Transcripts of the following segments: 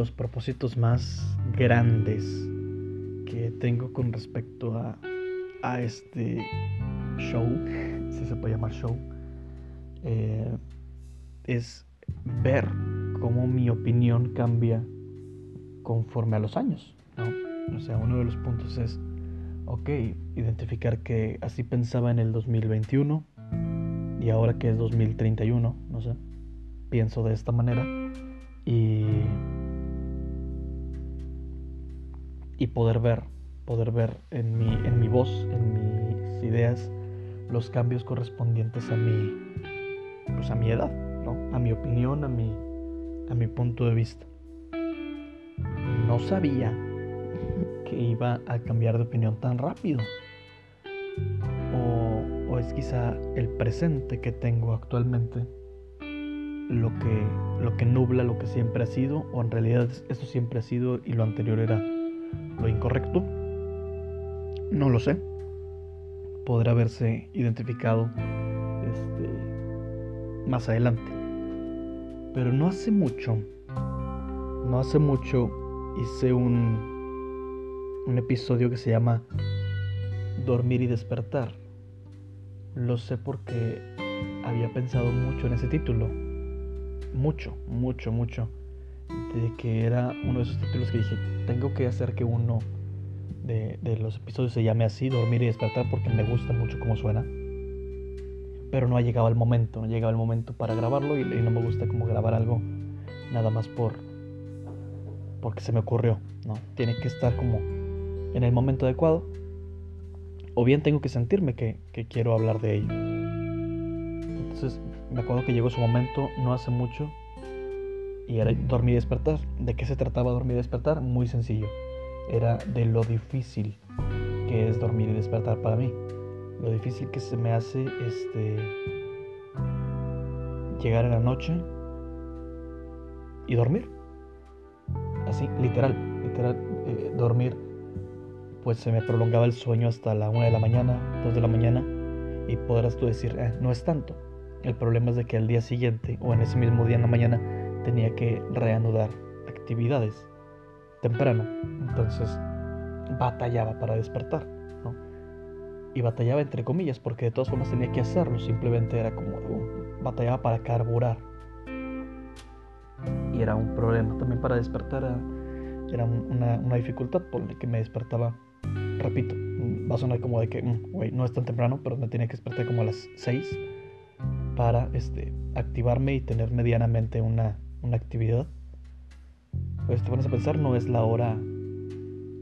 los propósitos más grandes que tengo con respecto a, a este show, si se puede llamar show, eh, es ver cómo mi opinión cambia conforme a los años. ¿no? O sea, uno de los puntos es, ok, identificar que así pensaba en el 2021 y ahora que es 2031, no sé, pienso de esta manera y, y poder ver, poder ver en mi, en mi voz, en mis ideas, los cambios correspondientes a mi, pues a mi edad, ¿no? a mi opinión, a mi, a mi punto de vista. No sabía que iba a cambiar de opinión tan rápido. O, o es quizá el presente que tengo actualmente lo que, lo que nubla lo que siempre ha sido, o en realidad eso siempre ha sido y lo anterior era lo incorrecto. No lo sé. Podrá haberse identificado este, más adelante. Pero no hace mucho, no hace mucho hice un, un episodio que se llama Dormir y despertar. Lo sé porque había pensado mucho en ese título mucho, mucho, mucho. De que era uno de esos títulos que dije, tengo que hacer que uno de, los episodios se llame así, dormir y despertar, porque me gusta mucho cómo suena. Pero no ha llegado el momento, no ha llegado el momento para grabarlo y, no me gusta como grabar algo nada más por porque se me ocurrió, ¿no? Tiene que estar como en el momento adecuado. O bien tengo que sentirme que, que quiero hablar de ello. Entonces me acuerdo que llegó su momento no hace mucho y era dormir y despertar. ¿De qué se trataba dormir y despertar? Muy sencillo. Era de lo difícil que es dormir y despertar para mí. Lo difícil que se me hace este llegar en la noche y dormir. Así, literal, literal, eh, dormir. Pues se me prolongaba el sueño hasta la una de la mañana, 2 de la mañana, y podrás tú decir, eh, no es tanto. El problema es de que al día siguiente o en ese mismo día en la mañana tenía que reanudar actividades temprano. Entonces batallaba para despertar. ¿no? Y batallaba entre comillas porque de todas formas tenía que hacerlo. Simplemente era como batallaba para carburar. Y era un problema también para despertar. Era, una, dificultad por la que me despertaba. Repito, va a sonar como de que mm, no es tan temprano, pero me tenía que despertar como a las 6 para este, activarme y tener medianamente una, actividad. Pues te pones a pensar, no es la hora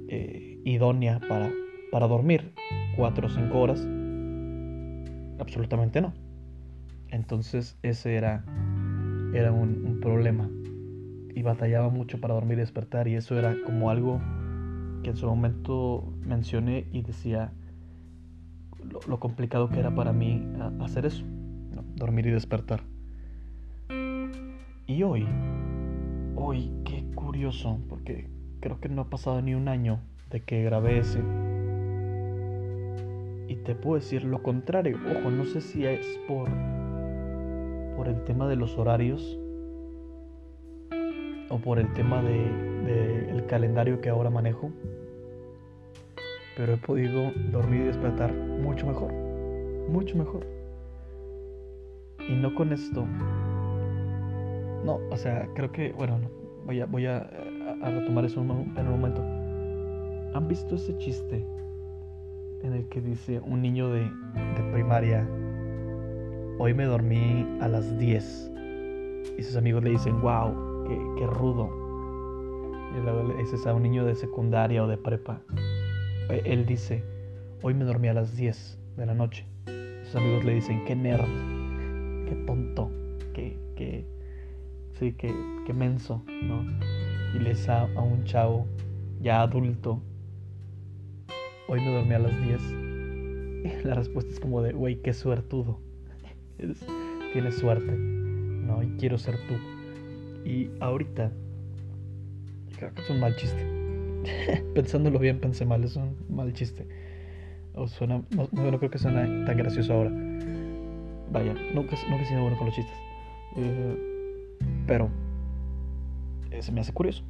eh, idónea para, para dormir, 4 o 5 horas. Absolutamente no. Entonces ese era, era un, problema. Y batallaba mucho para dormir y despertar. Y eso era como algo que en su momento mencioné y decía lo complicado que era para mí hacer eso dormir y despertar. Y hoy, hoy, qué curioso, porque creo que no ha pasado ni un año de que grabé ese. Y te puedo decir lo contrario. Ojo, no sé si es por, por el tema de los horarios o por el tema del de, el calendario que ahora manejo. Pero he podido dormir y despertar mucho mejor. Mucho mejor. Y no con esto. No, o sea, creo que, bueno, voy a, voy a, retomar eso en un momento. ¿Han visto ese chiste en el que dice un niño de, primaria, hoy me dormí a las 10? Y sus amigos le dicen, wow, qué, qué rudo. Y luego le dices a un niño de secundaria o de prepa, e, él dice, hoy me dormí a las 10 de la noche. Sus amigos le dicen, qué nerd qué tonto, qué, qué, sí, qué, qué menso, ¿no? Y le a, a un chavo ya adulto, hoy me dormí a las 10. Y la respuesta es como de, güey, qué suertudo. tienes suerte, ¿no? Y quiero ser tú. Y ahorita, que es un mal chiste. Pensándolo bien, pensé mal, es un mal chiste. O suena, no, creo que suene tan gracioso ahora. Vaya, nunca, nunca he bueno con los chistes. Eh, pero eh, se me hace curioso.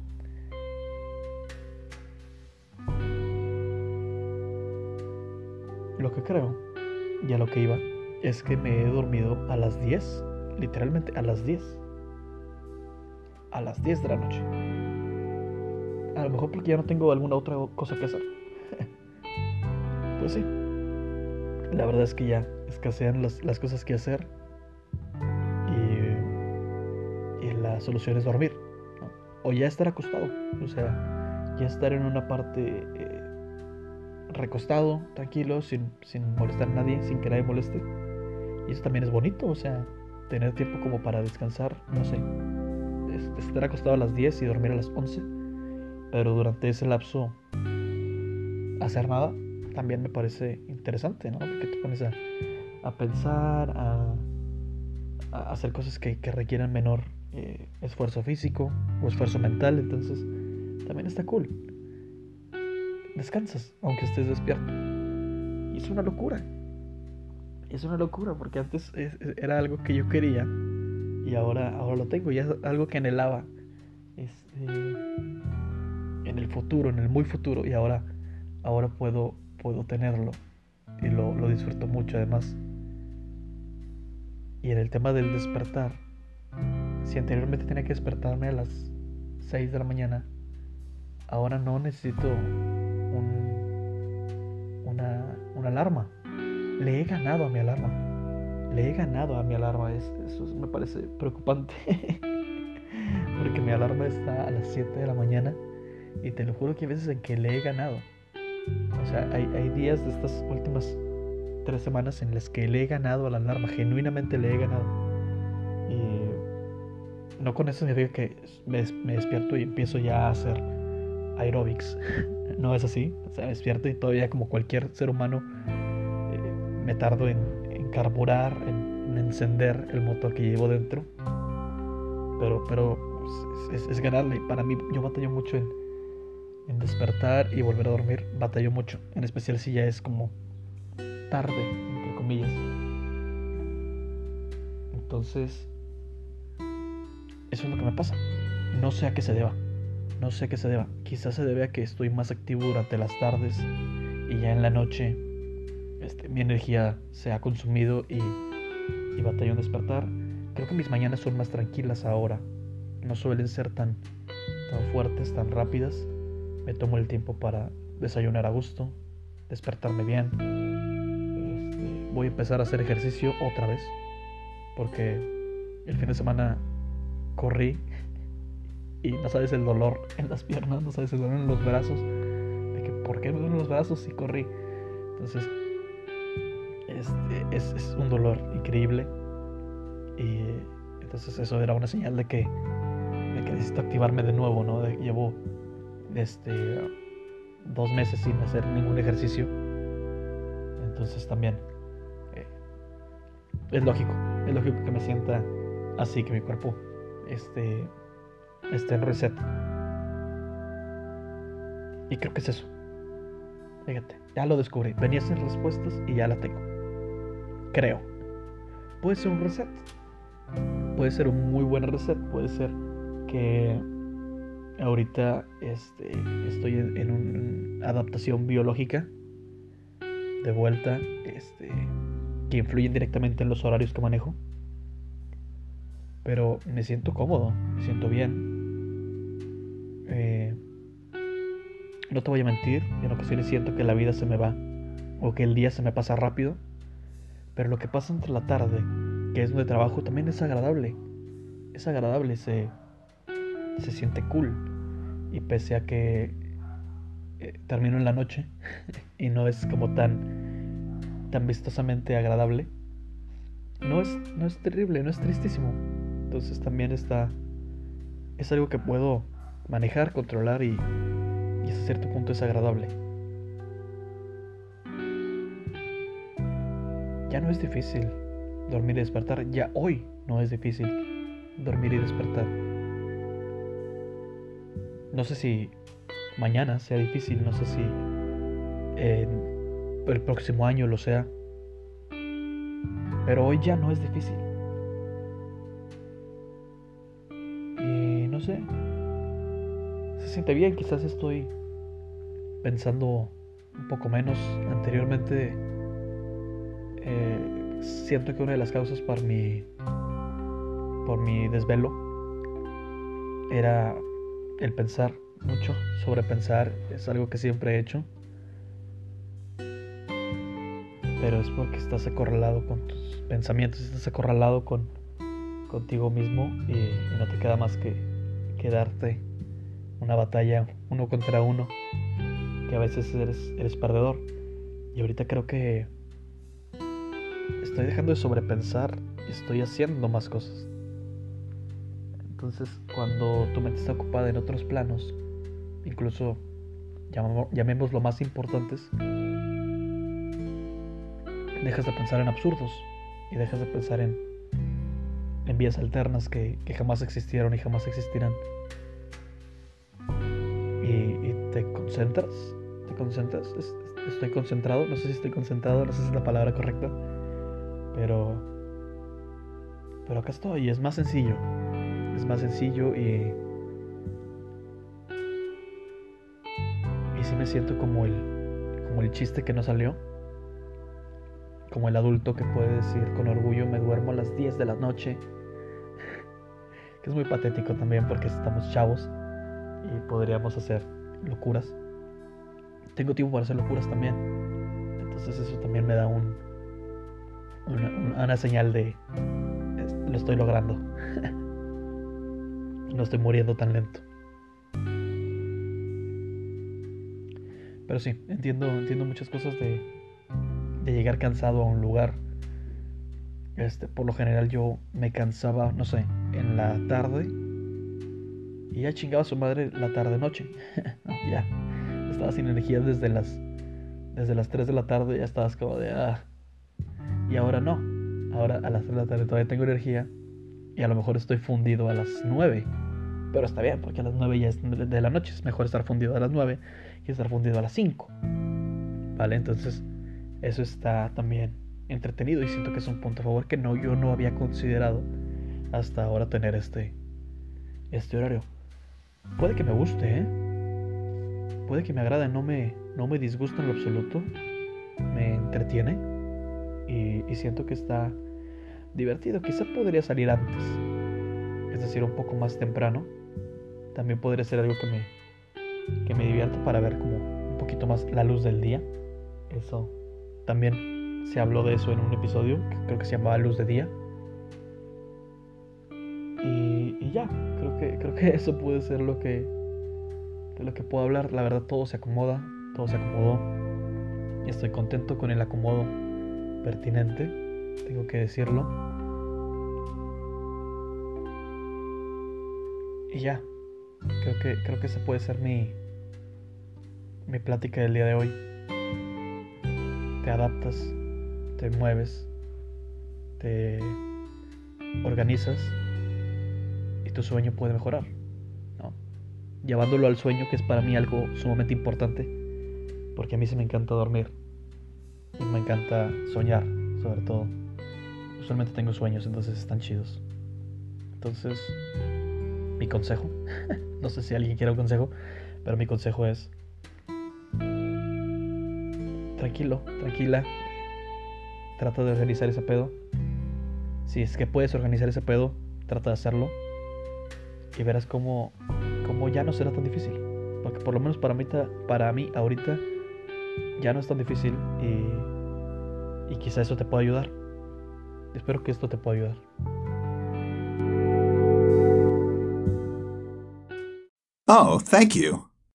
Lo que creo y a lo que iba es que me he dormido a las 10, literalmente a las 10. A las 10 de la noche. A lo mejor porque ya no tengo alguna otra cosa que hacer. pues sí. La verdad es que ya escasean las, las cosas que hacer la solución es dormir. O ya estar acostado. O sea, ya estar en una parte eh, recostado, tranquilo, sin, sin molestar a nadie, sin que nadie moleste. Y eso también es bonito, o sea, tener tiempo como para descansar, no sé. Estar acostado a las 10 y dormir a las 11. Pero durante ese lapso, hacer nada también me parece interesante, ¿no? Porque te pones a, pensar, a, hacer cosas que, que requieran menor eh, esfuerzo físico o esfuerzo mental. Entonces, también está cool. Descansas, aunque estés despierto. Y es una locura es una locura porque antes era algo que yo quería y ahora, ahora lo tengo, ya es algo que anhelaba este, en el futuro, en el muy futuro y ahora, ahora puedo, puedo tenerlo y lo, lo disfruto mucho además. Y en el tema del despertar, si anteriormente tenía que despertarme a las 6 de la mañana, ahora no necesito un, una, una alarma le he ganado a mi alarma. Le he ganado a mi alarma. eso me parece preocupante. Porque mi alarma está a las 7 de la mañana. Y te lo juro que hay veces en que le he ganado. O sea, hay, hay días de estas últimas tres semanas en las que le he ganado a la alarma. Genuinamente le he ganado. Y no con eso significa que me, despierto y empiezo ya a hacer aerobics. no es así. O sea, me despierto y todavía como cualquier ser humano me tardo en, carburar, en, encender el motor que llevo dentro. Pero, pero pues, es, ganarle. Para mí, yo batallo mucho en, en despertar y volver a dormir. Batallo mucho. En especial si ya es como tarde, entre comillas. Entonces, eso es lo que me pasa. No sé a qué se deba. No sé a qué se deba. Quizás se debe a que estoy más activo durante las tardes y ya en la noche este, mi energía se ha consumido y, y batallo en despertar. Creo que mis mañanas son más tranquilas ahora. No suelen ser tan, tan fuertes, tan rápidas. Me tomo el tiempo para desayunar a gusto, despertarme bien. Este, voy a empezar a hacer ejercicio otra vez. Porque el fin de semana corrí y no sabes el dolor en las piernas, no sabes el dolor en los brazos. De que, ¿por qué me duelen los brazos si corrí? Entonces este, es, un dolor increíble. Y entonces eso era una señal de que, necesito activarme de nuevo, ¿no? llevo este, dos meses sin hacer ningún ejercicio. Entonces también eh, es lógico, es lógico que me sienta así, que mi cuerpo este, esté en reset. Y creo que es eso. Fíjate, ya lo descubrí. Venía sin respuestas y ya la tengo. Creo. Puede ser un reset. Puede ser un muy buen reset. Puede ser que ahorita este, estoy en, una adaptación biológica de vuelta este, que influyen directamente en los horarios que manejo. Pero me siento cómodo, me siento bien. Eh, no te voy a mentir, en ocasiones siento que la vida se me va o que el día se me pasa rápido pero lo que pasa entre la tarde, que es donde trabajo, también es agradable. Es agradable, se, se siente cool. Y pese a que eh, termino en la noche y no es como tan, tan vistosamente agradable, no es, no es terrible, no es tristísimo. Entonces también está, es algo que puedo manejar, controlar y, hasta cierto punto es agradable. Ya no es difícil dormir y despertar. Ya hoy no es difícil dormir y despertar. No sé si mañana sea difícil, no sé si el próximo año lo sea. Pero hoy ya no es difícil. Se siente bien, quizás estoy pensando un poco menos. Anteriormente eh, siento que una de las causas por mi, por mi desvelo era el pensar mucho, sobrepensar, es algo que siempre he hecho. Pero es porque estás acorralado con tus pensamientos, estás acorralado con, contigo mismo y, no te queda más que, quedarte una batalla uno contra uno, que a veces eres, eres perdedor. Y ahorita creo que estoy dejando de sobrepensar y estoy haciendo más cosas. Entonces, cuando tu mente está ocupada en otros planos, incluso llamemos lo más importantes, dejas de pensar en absurdos y dejas de pensar en, en vías alternas que, jamás existieron y jamás existirán. Y, te concentras, te concentras, estoy concentrado, no sé si estoy concentrado, no sé si es la palabra correcta, pero, pero acá estoy, es más sencillo, es más sencillo y y si me siento como el como el chiste que no salió como el adulto que puede decir con orgullo me duermo a las 10 de la noche que es muy patético también porque estamos chavos y podríamos hacer locuras tengo tiempo para hacer locuras también entonces eso también me da un una, una señal de lo estoy logrando no estoy muriendo tan lento. Pero sí, entiendo, entiendo muchas cosas de, de llegar cansado a un lugar. Este, por lo general yo me cansaba, no sé, en la tarde y ya chingaba su madre la tarde noche. ya. Estaba sin energía desde las desde las 3 de la tarde, ya estabas como de ah. Y ahora no. Ahora a las 3 de la tarde todavía tengo energía y a lo mejor estoy fundido a las 9. Pero está bien, porque a las 9 ya es de la noche. Es mejor estar fundido a las 9 que estar fundido a las 5. ¿Vale? Entonces, eso está también entretenido y siento que es un punto a favor que no, yo no había considerado hasta ahora tener este, este horario. Puede que me guste, ¿eh? Puede que me agrade, no me, no me disgusta en lo absoluto. Me entretiene. Y, siento que está divertido. Quizá podría salir antes, es decir, un poco más temprano. También podría ser algo que me, que me divierta para ver como un poquito más la luz del día. Eso también se habló de eso en un episodio que creo que se llamaba Luz de Día. Creo que, creo que eso puede ser lo que, de lo que puedo hablar. La verdad todo se acomoda, todo se acomodó. Y estoy contento con el acomodo pertinente tengo que decirlo. Y ya, creo que, creo que esa puede ser mi, mi plática del día de hoy. Te adaptas, te mueves, te organizas y tu sueño puede mejorar. ¿no? Llevándolo al sueño, que es para mí algo sumamente importante, porque a mí se me encanta dormir y me encanta soñar, sobre todo usualmente tengo sueños, entonces están chidos. Entonces, mi consejo, no sé si alguien quiere un consejo, pero mi consejo es, tranquilo, tranquila, trata de organizar ese pedo. Si es que puedes organizar ese pedo, trata de hacerlo. Y verás cómo, cómo ya no será tan difícil. Porque por lo menos para mí, para mí ahorita ya no es tan difícil y, y quizá eso te pueda ayudar. Espero que esto te pueda ayudar. Oh, thank you.